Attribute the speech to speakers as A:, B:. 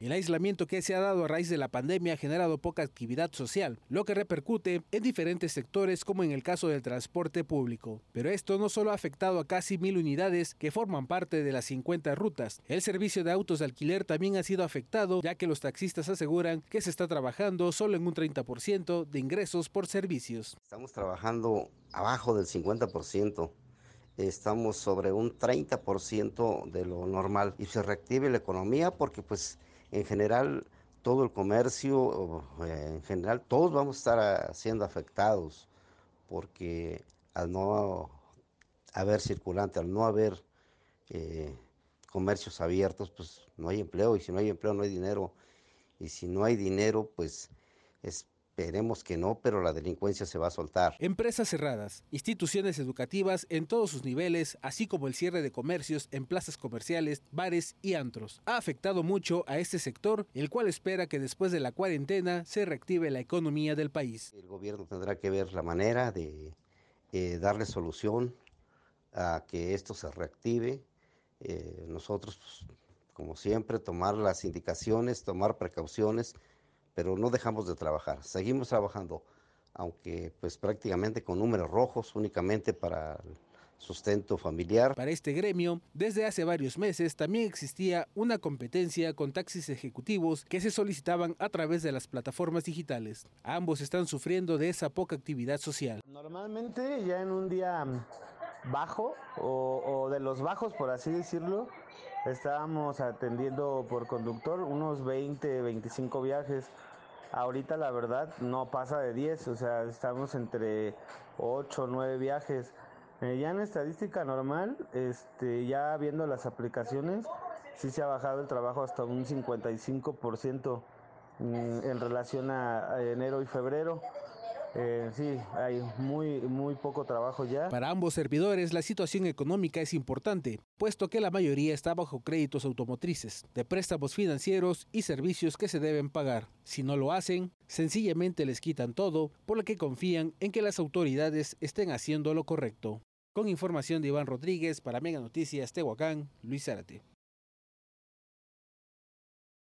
A: El aislamiento que se ha dado a raíz de la pandemia ha generado poca actividad social, lo que repercute en diferentes sectores como en el caso del transporte público. Pero esto no solo ha afectado a casi mil unidades que forman parte de las 50 rutas. El servicio de autos de alquiler también ha sido afectado ya que los taxistas aseguran que se está trabajando solo en un 30% de ingresos por servicios.
B: Estamos trabajando abajo del 50% estamos sobre un 30% de lo normal y se reactive la economía porque pues en general todo el comercio, eh, en general todos vamos a estar siendo afectados porque al no haber circulante, al no haber eh, comercios abiertos, pues no hay empleo y si no hay empleo no hay dinero. Y si no hay dinero pues es Esperemos que no, pero la delincuencia se va a soltar.
A: Empresas cerradas, instituciones educativas en todos sus niveles, así como el cierre de comercios en plazas comerciales, bares y antros, ha afectado mucho a este sector, el cual espera que después de la cuarentena se reactive la economía del país.
B: El gobierno tendrá que ver la manera de eh, darle solución a que esto se reactive. Eh, nosotros, pues, como siempre, tomar las indicaciones, tomar precauciones pero no dejamos de trabajar, seguimos trabajando, aunque pues prácticamente con números rojos únicamente para el sustento familiar.
A: Para este gremio, desde hace varios meses también existía una competencia con taxis ejecutivos que se solicitaban a través de las plataformas digitales. Ambos están sufriendo de esa poca actividad social.
C: Normalmente ya en un día bajo o, o de los bajos por así decirlo, estábamos atendiendo por conductor unos 20, 25 viajes Ahorita la verdad no pasa de 10, o sea, estamos entre 8 o 9 viajes. Eh, ya en estadística normal, este, ya viendo las aplicaciones, sí se ha bajado el trabajo hasta un 55% mm, en relación a enero y febrero. Eh, sí, hay muy, muy poco trabajo ya.
A: Para ambos servidores, la situación económica es importante, puesto que la mayoría está bajo créditos automotrices, de préstamos financieros y servicios que se deben pagar. Si no lo hacen, sencillamente les quitan todo, por lo que confían en que las autoridades estén haciendo lo correcto. Con información de Iván Rodríguez para Mega Noticias Tehuacán, Luis Zárate.